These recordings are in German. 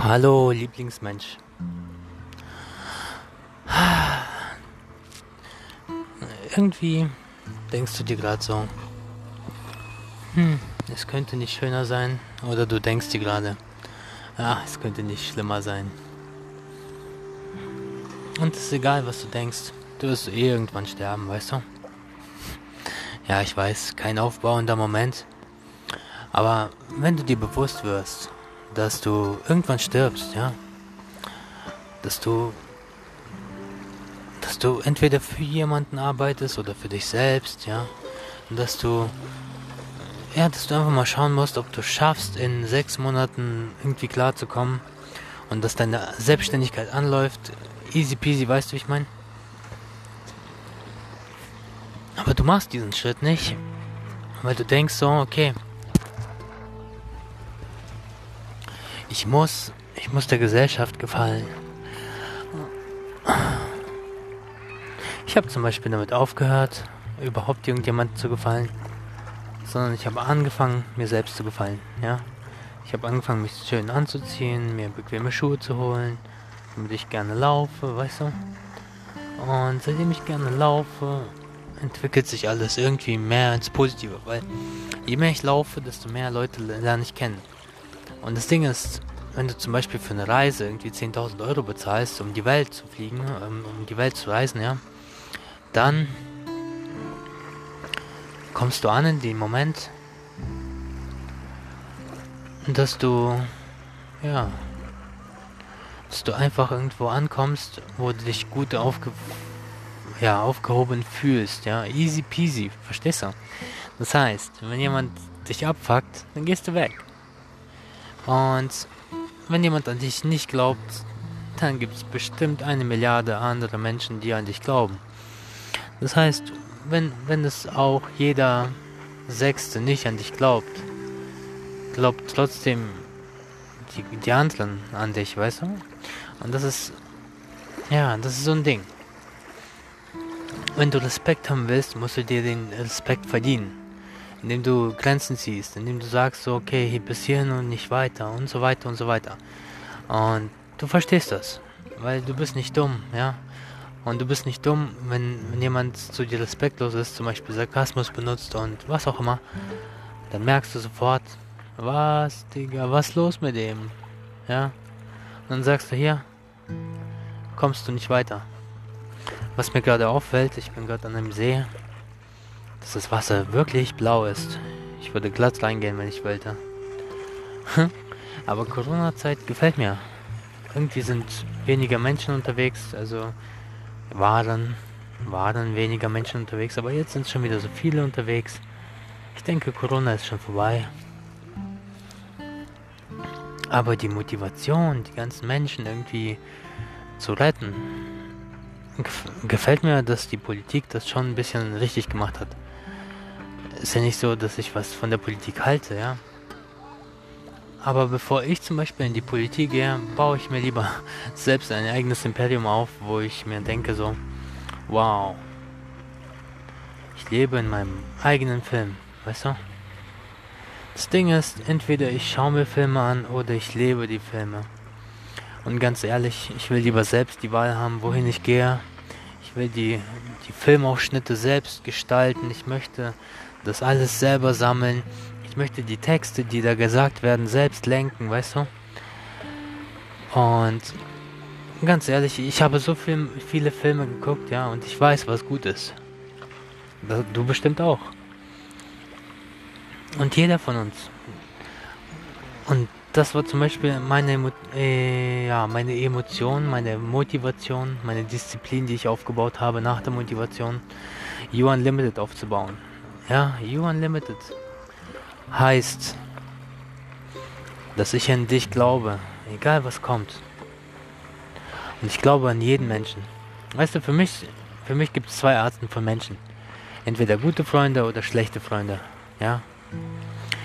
Hallo, Lieblingsmensch. Irgendwie denkst du dir gerade so, hm, es könnte nicht schöner sein. Oder du denkst dir gerade, ja, es könnte nicht schlimmer sein. Und es ist egal, was du denkst. Du wirst eh irgendwann sterben, weißt du? Ja, ich weiß, kein aufbauender Moment. Aber wenn du dir bewusst wirst, dass du irgendwann stirbst, ja, dass du, dass du entweder für jemanden arbeitest oder für dich selbst, ja, und dass du, ja, dass du einfach mal schauen musst, ob du schaffst, in sechs Monaten irgendwie klarzukommen und dass deine Selbstständigkeit anläuft, easy peasy, weißt du, wie ich meine? Aber du machst diesen Schritt nicht, weil du denkst so, okay, Ich muss, ich muss der Gesellschaft gefallen. Ich habe zum Beispiel damit aufgehört, überhaupt irgendjemandem zu gefallen, sondern ich habe angefangen, mir selbst zu gefallen. Ja, ich habe angefangen, mich schön anzuziehen, mir bequeme Schuhe zu holen, damit ich gerne laufe, weißt du. Und seitdem ich gerne laufe, entwickelt sich alles irgendwie mehr ins Positive, weil je mehr ich laufe, desto mehr Leute lerne ich kennen. Und das Ding ist, wenn du zum Beispiel für eine Reise irgendwie 10.000 Euro bezahlst, um die Welt zu fliegen, ähm, um die Welt zu reisen, ja, dann kommst du an in dem Moment, dass du, ja, dass du einfach irgendwo ankommst, wo du dich gut aufge ja, aufgehoben fühlst, ja, easy peasy, verstehst du? Das heißt, wenn jemand dich abfuckt, dann gehst du weg. Und wenn jemand an dich nicht glaubt, dann gibt es bestimmt eine Milliarde andere Menschen, die an dich glauben. Das heißt, wenn, wenn es auch jeder Sechste nicht an dich glaubt, glaubt trotzdem die, die anderen an dich, weißt du? Und das ist, ja, das ist so ein Ding. Wenn du Respekt haben willst, musst du dir den Respekt verdienen indem du Grenzen ziehst, indem du sagst so, okay, bis hierhin und nicht weiter und so weiter und so weiter. Und du verstehst das, weil du bist nicht dumm, ja. Und du bist nicht dumm, wenn, wenn jemand zu dir respektlos ist, zum Beispiel Sarkasmus benutzt und was auch immer, dann merkst du sofort, was, Digga, was los mit dem? Ja. Und dann sagst du hier, kommst du nicht weiter. Was mir gerade auffällt, ich bin gerade an einem See dass das Wasser wirklich blau ist. Ich würde glatt reingehen, wenn ich wollte. Aber Corona-Zeit gefällt mir. Irgendwie sind weniger Menschen unterwegs, also waren, waren weniger Menschen unterwegs, aber jetzt sind schon wieder so viele unterwegs. Ich denke, Corona ist schon vorbei. Aber die Motivation, die ganzen Menschen irgendwie zu retten, gefällt mir, dass die Politik das schon ein bisschen richtig gemacht hat ist ja nicht so, dass ich was von der Politik halte, ja. Aber bevor ich zum Beispiel in die Politik gehe, baue ich mir lieber selbst ein eigenes Imperium auf, wo ich mir denke so, wow, ich lebe in meinem eigenen Film, weißt du? Das Ding ist, entweder ich schaue mir Filme an oder ich lebe die Filme. Und ganz ehrlich, ich will lieber selbst die Wahl haben, wohin ich gehe. Ich will die, die Filmausschnitte selbst gestalten. Ich möchte das alles selber sammeln. Ich möchte die Texte, die da gesagt werden, selbst lenken, weißt du? Und ganz ehrlich, ich habe so viel, viele Filme geguckt, ja, und ich weiß, was gut ist. Du bestimmt auch. Und jeder von uns. Und das war zum Beispiel meine, äh, ja, meine Emotion, meine Motivation, meine Disziplin, die ich aufgebaut habe nach der Motivation, You Unlimited aufzubauen. Ja, You Unlimited heißt, dass ich an dich glaube, egal was kommt. Und ich glaube an jeden Menschen. Weißt du, für mich, für mich gibt es zwei Arten von Menschen. Entweder gute Freunde oder schlechte Freunde. Ja.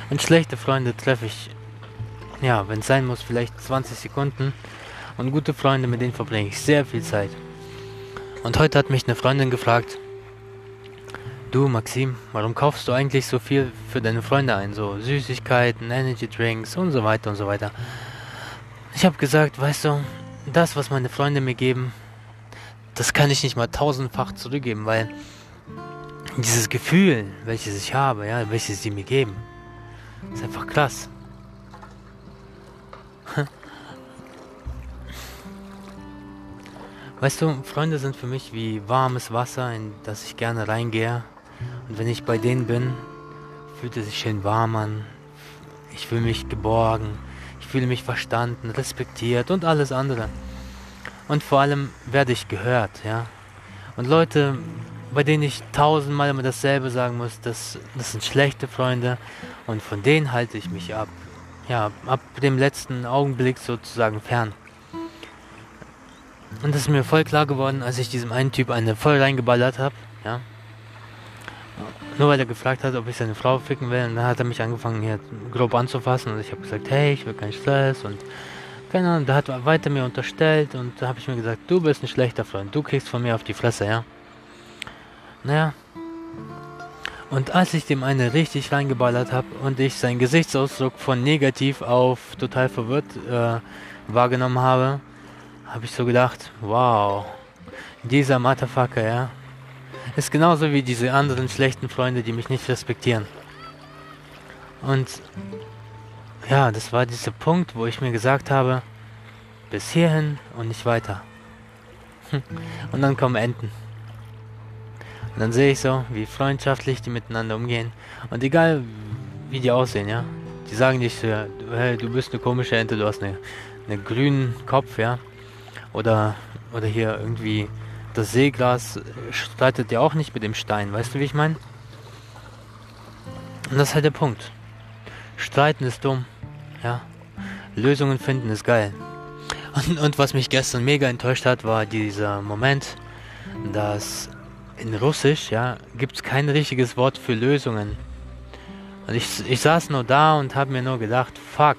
Und schlechte Freunde treffe ich, ja, wenn es sein muss, vielleicht 20 Sekunden. Und gute Freunde, mit denen verbringe ich sehr viel Zeit. Und heute hat mich eine Freundin gefragt, Du, Maxim, warum kaufst du eigentlich so viel für deine Freunde ein? So Süßigkeiten, Energy Drinks und so weiter und so weiter. Ich habe gesagt, weißt du, das, was meine Freunde mir geben, das kann ich nicht mal tausendfach zurückgeben, weil dieses Gefühl, welches ich habe, ja, welches sie mir geben, ist einfach krass. Weißt du, Freunde sind für mich wie warmes Wasser, in das ich gerne reingehe. Und wenn ich bei denen bin, fühlt es sich schön warm an. Ich fühle mich geborgen. Ich fühle mich verstanden, respektiert und alles andere. Und vor allem werde ich gehört, ja. Und Leute, bei denen ich tausendmal immer dasselbe sagen muss, das, das sind schlechte Freunde und von denen halte ich mich ab. Ja, ab dem letzten Augenblick sozusagen fern. Und das ist mir voll klar geworden, als ich diesem einen Typ eine voll reingeballert habe, ja. Nur weil er gefragt hat, ob ich seine Frau ficken will. Und dann hat er mich angefangen hier grob anzufassen und ich habe gesagt, hey, ich will keinen Stress und keine Ahnung, der hat weiter mir unterstellt und da habe ich mir gesagt, du bist ein schlechter Freund, du kriegst von mir auf die Fresse, ja. Naja. Und als ich dem eine richtig reingeballert habe und ich seinen Gesichtsausdruck von negativ auf total verwirrt äh, wahrgenommen habe, habe ich so gedacht, wow, dieser Motherfucker, ja, ist genauso wie diese anderen schlechten Freunde, die mich nicht respektieren. Und ja, das war dieser Punkt, wo ich mir gesagt habe, bis hierhin und nicht weiter. Und dann kommen Enten. Und dann sehe ich so, wie freundschaftlich die miteinander umgehen. Und egal, wie die aussehen, ja. Die sagen nicht so, hey, du bist eine komische Ente, du hast eine, einen grünen Kopf, ja. Oder, oder hier irgendwie das Seeglas streitet ja auch nicht mit dem Stein. Weißt du, wie ich meine? Und das ist halt der Punkt. Streiten ist dumm. Ja. Lösungen finden ist geil. Und, und was mich gestern mega enttäuscht hat, war dieser Moment, dass in Russisch, ja, gibt es kein richtiges Wort für Lösungen. Und ich, ich saß nur da und habe mir nur gedacht, fuck,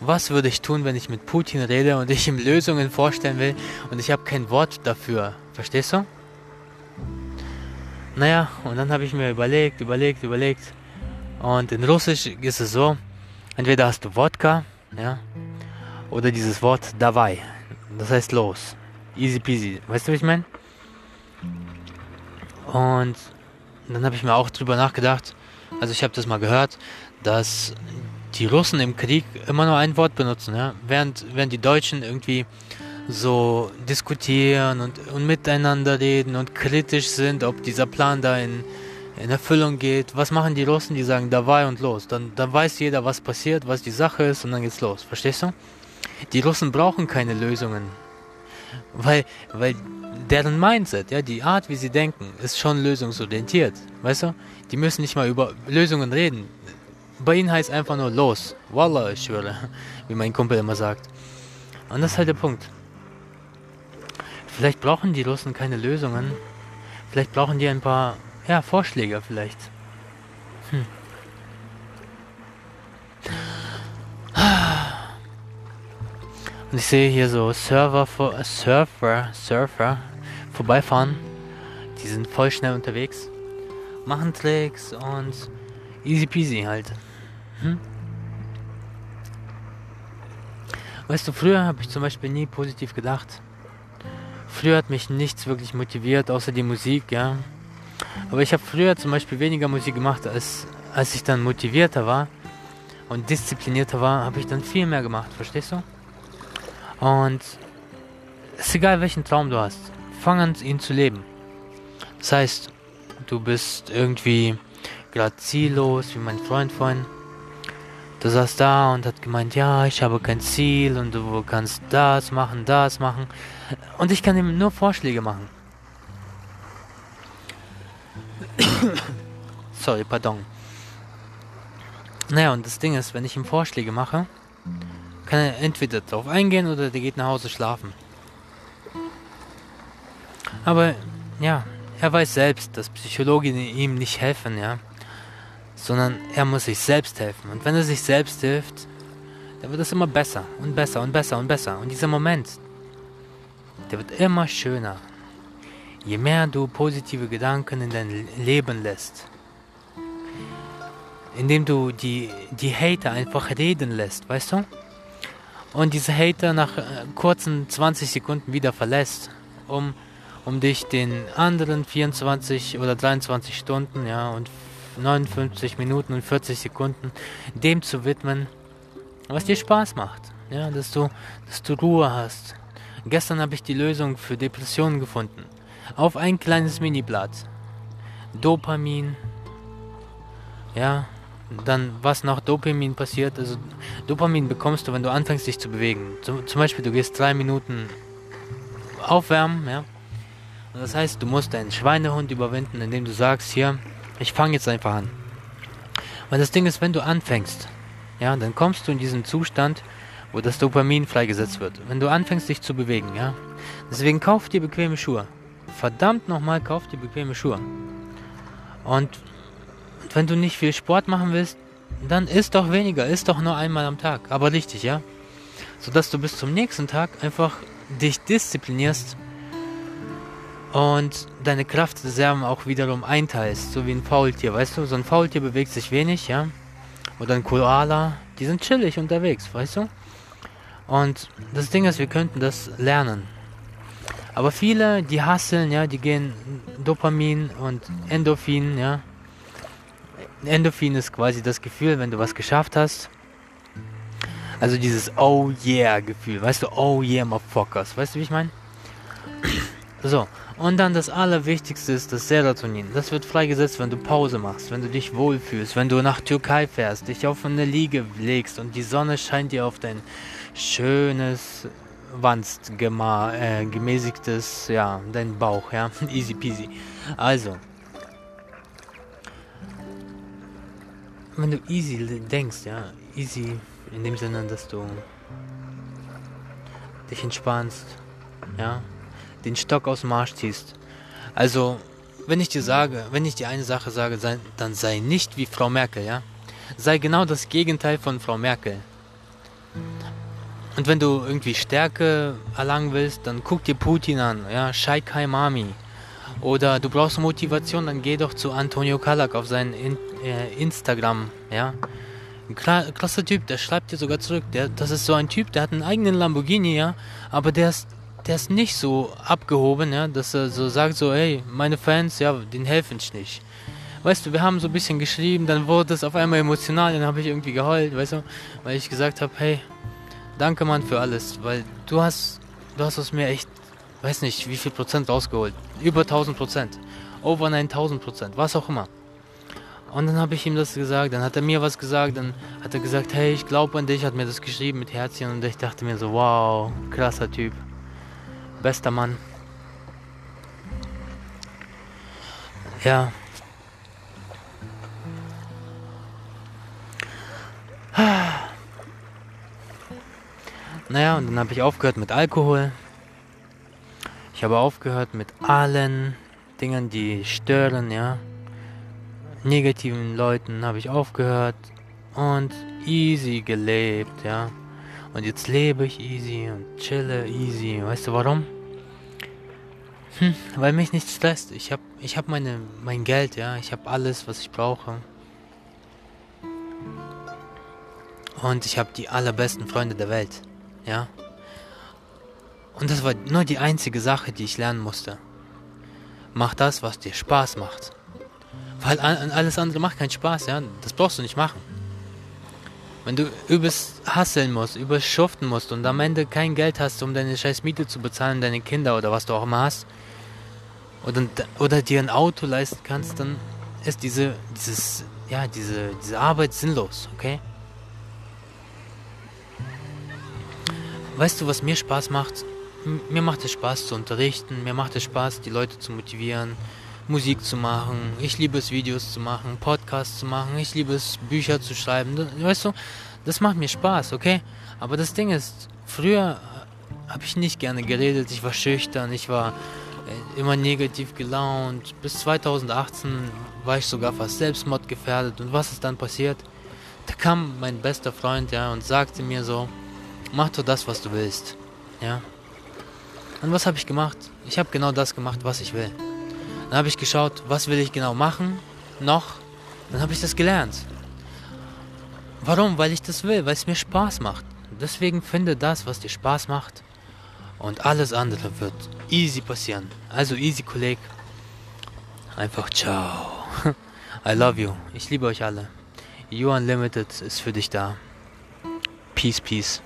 was würde ich tun, wenn ich mit Putin rede und ich ihm Lösungen vorstellen will und ich habe kein Wort dafür. Verstehst du? Naja, und dann habe ich mir überlegt, überlegt, überlegt. Und in Russisch ist es so, entweder hast du Wodka, ja, oder dieses Wort dabei. Das heißt los. Easy peasy. Weißt du, wie ich meine? Und dann habe ich mir auch drüber nachgedacht, also ich habe das mal gehört, dass die Russen im Krieg immer nur ein Wort benutzen, ja? während, während die Deutschen irgendwie so diskutieren und, und miteinander reden und kritisch sind, ob dieser Plan da in, in Erfüllung geht. Was machen die Russen? Die sagen dabei und los. Dann, dann weiß jeder, was passiert, was die Sache ist und dann geht's los. Verstehst du? Die Russen brauchen keine Lösungen. Weil, weil deren Mindset, ja, die Art, wie sie denken, ist schon lösungsorientiert. Weißt du? Die müssen nicht mal über Lösungen reden. Bei ihnen heißt einfach nur los. Wallah, ich schwöre. Wie mein Kumpel immer sagt. Und das ist halt der Punkt. Vielleicht brauchen die Russen keine Lösungen. Vielleicht brauchen die ein paar, ja, Vorschläge vielleicht. Hm. Und ich sehe hier so Server, vor, Surfer, Surfer vorbeifahren. Die sind voll schnell unterwegs, machen Tricks und easy peasy halt. Hm? Weißt du, früher habe ich zum Beispiel nie positiv gedacht. Früher hat mich nichts wirklich motiviert, außer die Musik, ja. Aber ich habe früher zum Beispiel weniger Musik gemacht, als, als ich dann motivierter war und disziplinierter war, habe ich dann viel mehr gemacht, verstehst du? Und es ist egal, welchen Traum du hast, fang an, ihn zu leben. Das heißt, du bist irgendwie gerade ziellos, wie mein Freund vorhin. Du saß da und hat gemeint, ja, ich habe kein Ziel und du kannst das machen, das machen. Und ich kann ihm nur Vorschläge machen. Sorry, pardon. Naja, und das Ding ist, wenn ich ihm Vorschläge mache, kann er entweder darauf eingehen oder der geht nach Hause schlafen. Aber ja, er weiß selbst, dass Psychologen ihm nicht helfen, ja. Sondern er muss sich selbst helfen. Und wenn er sich selbst hilft, dann wird es immer besser und besser und besser und besser. Und dieser Moment, der wird immer schöner. Je mehr du positive Gedanken in dein Leben lässt, indem du die, die Hater einfach reden lässt, weißt du? und diese Hater nach äh, kurzen 20 Sekunden wieder verlässt, um, um dich den anderen 24 oder 23 Stunden, ja, und 59 Minuten und 40 Sekunden dem zu widmen, was dir Spaß macht, ja, dass du, dass du Ruhe hast. Gestern habe ich die Lösung für Depressionen gefunden. Auf ein kleines Mini-Blatt. Dopamin, ja, dann was nach Dopamin passiert. Also Dopamin bekommst du, wenn du anfängst dich zu bewegen. Zum, zum Beispiel du gehst drei Minuten aufwärmen, ja. Das heißt, du musst deinen Schweinehund überwinden, indem du sagst, hier, ich fange jetzt einfach an. Weil das Ding ist, wenn du anfängst, ja, dann kommst du in diesen Zustand, wo das Dopamin freigesetzt wird. Wenn du anfängst, dich zu bewegen, ja. Deswegen kauf dir bequeme Schuhe. Verdammt nochmal, kauf dir bequeme Schuhe. Und wenn du nicht viel Sport machen willst, dann isst doch weniger, isst doch nur einmal am Tag. Aber richtig, ja? Sodass du bis zum nächsten Tag einfach dich disziplinierst und deine Kraftreserven auch wiederum einteilst, so wie ein Faultier, weißt du? So ein Faultier bewegt sich wenig, ja? Oder ein Koala, die sind chillig unterwegs, weißt du? Und das Ding ist, wir könnten das lernen. Aber viele, die hasseln, ja, die gehen Dopamin und Endorphin, ja, Endorphin ist quasi das Gefühl, wenn du was geschafft hast. Also dieses Oh yeah Gefühl, weißt du, Oh yeah motherfuckers, weißt du, wie ich meine? So, und dann das Allerwichtigste ist das Serotonin. Das wird freigesetzt, wenn du Pause machst, wenn du dich wohlfühlst, wenn du nach Türkei fährst, dich auf eine Liege legst und die Sonne scheint dir auf dein schönes, wanst äh, gemäßigtes, ja, dein Bauch, ja, easy peasy. Also, wenn du easy denkst, ja, easy in dem Sinne, dass du dich entspannst, ja, den Stock aus dem Marsch ziehst. Also, wenn ich dir sage, wenn ich dir eine Sache sage, sei, dann sei nicht wie Frau Merkel, ja. Sei genau das Gegenteil von Frau Merkel. Und wenn du irgendwie Stärke erlangen willst, dann guck dir Putin an, ja, Shaikai Mami. Oder du brauchst Motivation, dann geh doch zu Antonio Kalak auf seinen in, äh, Instagram, ja. Ein krasser Typ, der schreibt dir sogar zurück. Der, das ist so ein Typ, der hat einen eigenen Lamborghini, ja, aber der ist, der ist nicht so abgehoben, ja, dass er so sagt, so, hey, meine Fans, ja, den helfen ich nicht. Weißt du, wir haben so ein bisschen geschrieben, dann wurde es auf einmal emotional, dann habe ich irgendwie geheult, weißt du, weil ich gesagt habe, hey, danke Mann für alles, weil du hast, du hast aus mir echt weiß nicht, wie viel Prozent rausgeholt. Über 1000 Prozent. Over 9000 Prozent. Was auch immer. Und dann habe ich ihm das gesagt, dann hat er mir was gesagt, dann hat er gesagt, hey, ich glaube an dich, hat mir das geschrieben mit Herzchen und ich dachte mir so, wow, krasser Typ. Bester Mann. Ja. Naja, und dann habe ich aufgehört mit Alkohol. Ich habe aufgehört mit allen Dingen, die stören, ja. Negativen Leuten habe ich aufgehört und easy gelebt, ja. Und jetzt lebe ich easy und chille easy. Weißt du warum? Hm, weil mich nichts stresst. Ich habe ich hab mein Geld, ja. Ich habe alles, was ich brauche. Und ich habe die allerbesten Freunde der Welt, ja. Und das war nur die einzige Sache, die ich lernen musste. Mach das, was dir Spaß macht. Weil alles andere macht keinen Spaß, ja. Das brauchst du nicht machen. Wenn du übers Hasseln musst, übers Schuften musst und am Ende kein Geld hast, um deine scheiß Miete zu bezahlen, deine Kinder oder was du auch immer hast, oder, oder dir ein Auto leisten kannst, dann ist diese, dieses, ja, diese, diese Arbeit sinnlos, okay? Weißt du, was mir Spaß macht? mir macht es Spaß zu unterrichten, mir macht es Spaß, die Leute zu motivieren, Musik zu machen. Ich liebe es, Videos zu machen, Podcasts zu machen. Ich liebe es, Bücher zu schreiben. Weißt du, das macht mir Spaß, okay? Aber das Ding ist, früher habe ich nicht gerne geredet. Ich war schüchtern, ich war äh, immer negativ gelaunt. Bis 2018 war ich sogar fast selbstmordgefährdet. Und was ist dann passiert? Da kam mein bester Freund, ja, und sagte mir so, mach doch das, was du willst. Ja, und was habe ich gemacht? Ich habe genau das gemacht, was ich will. Dann habe ich geschaut, was will ich genau machen, noch. Dann habe ich das gelernt. Warum? Weil ich das will, weil es mir Spaß macht. Deswegen finde das, was dir Spaß macht. Und alles andere wird easy passieren. Also easy, Kolleg. Einfach ciao. I love you. Ich liebe euch alle. You Unlimited ist für dich da. Peace, peace.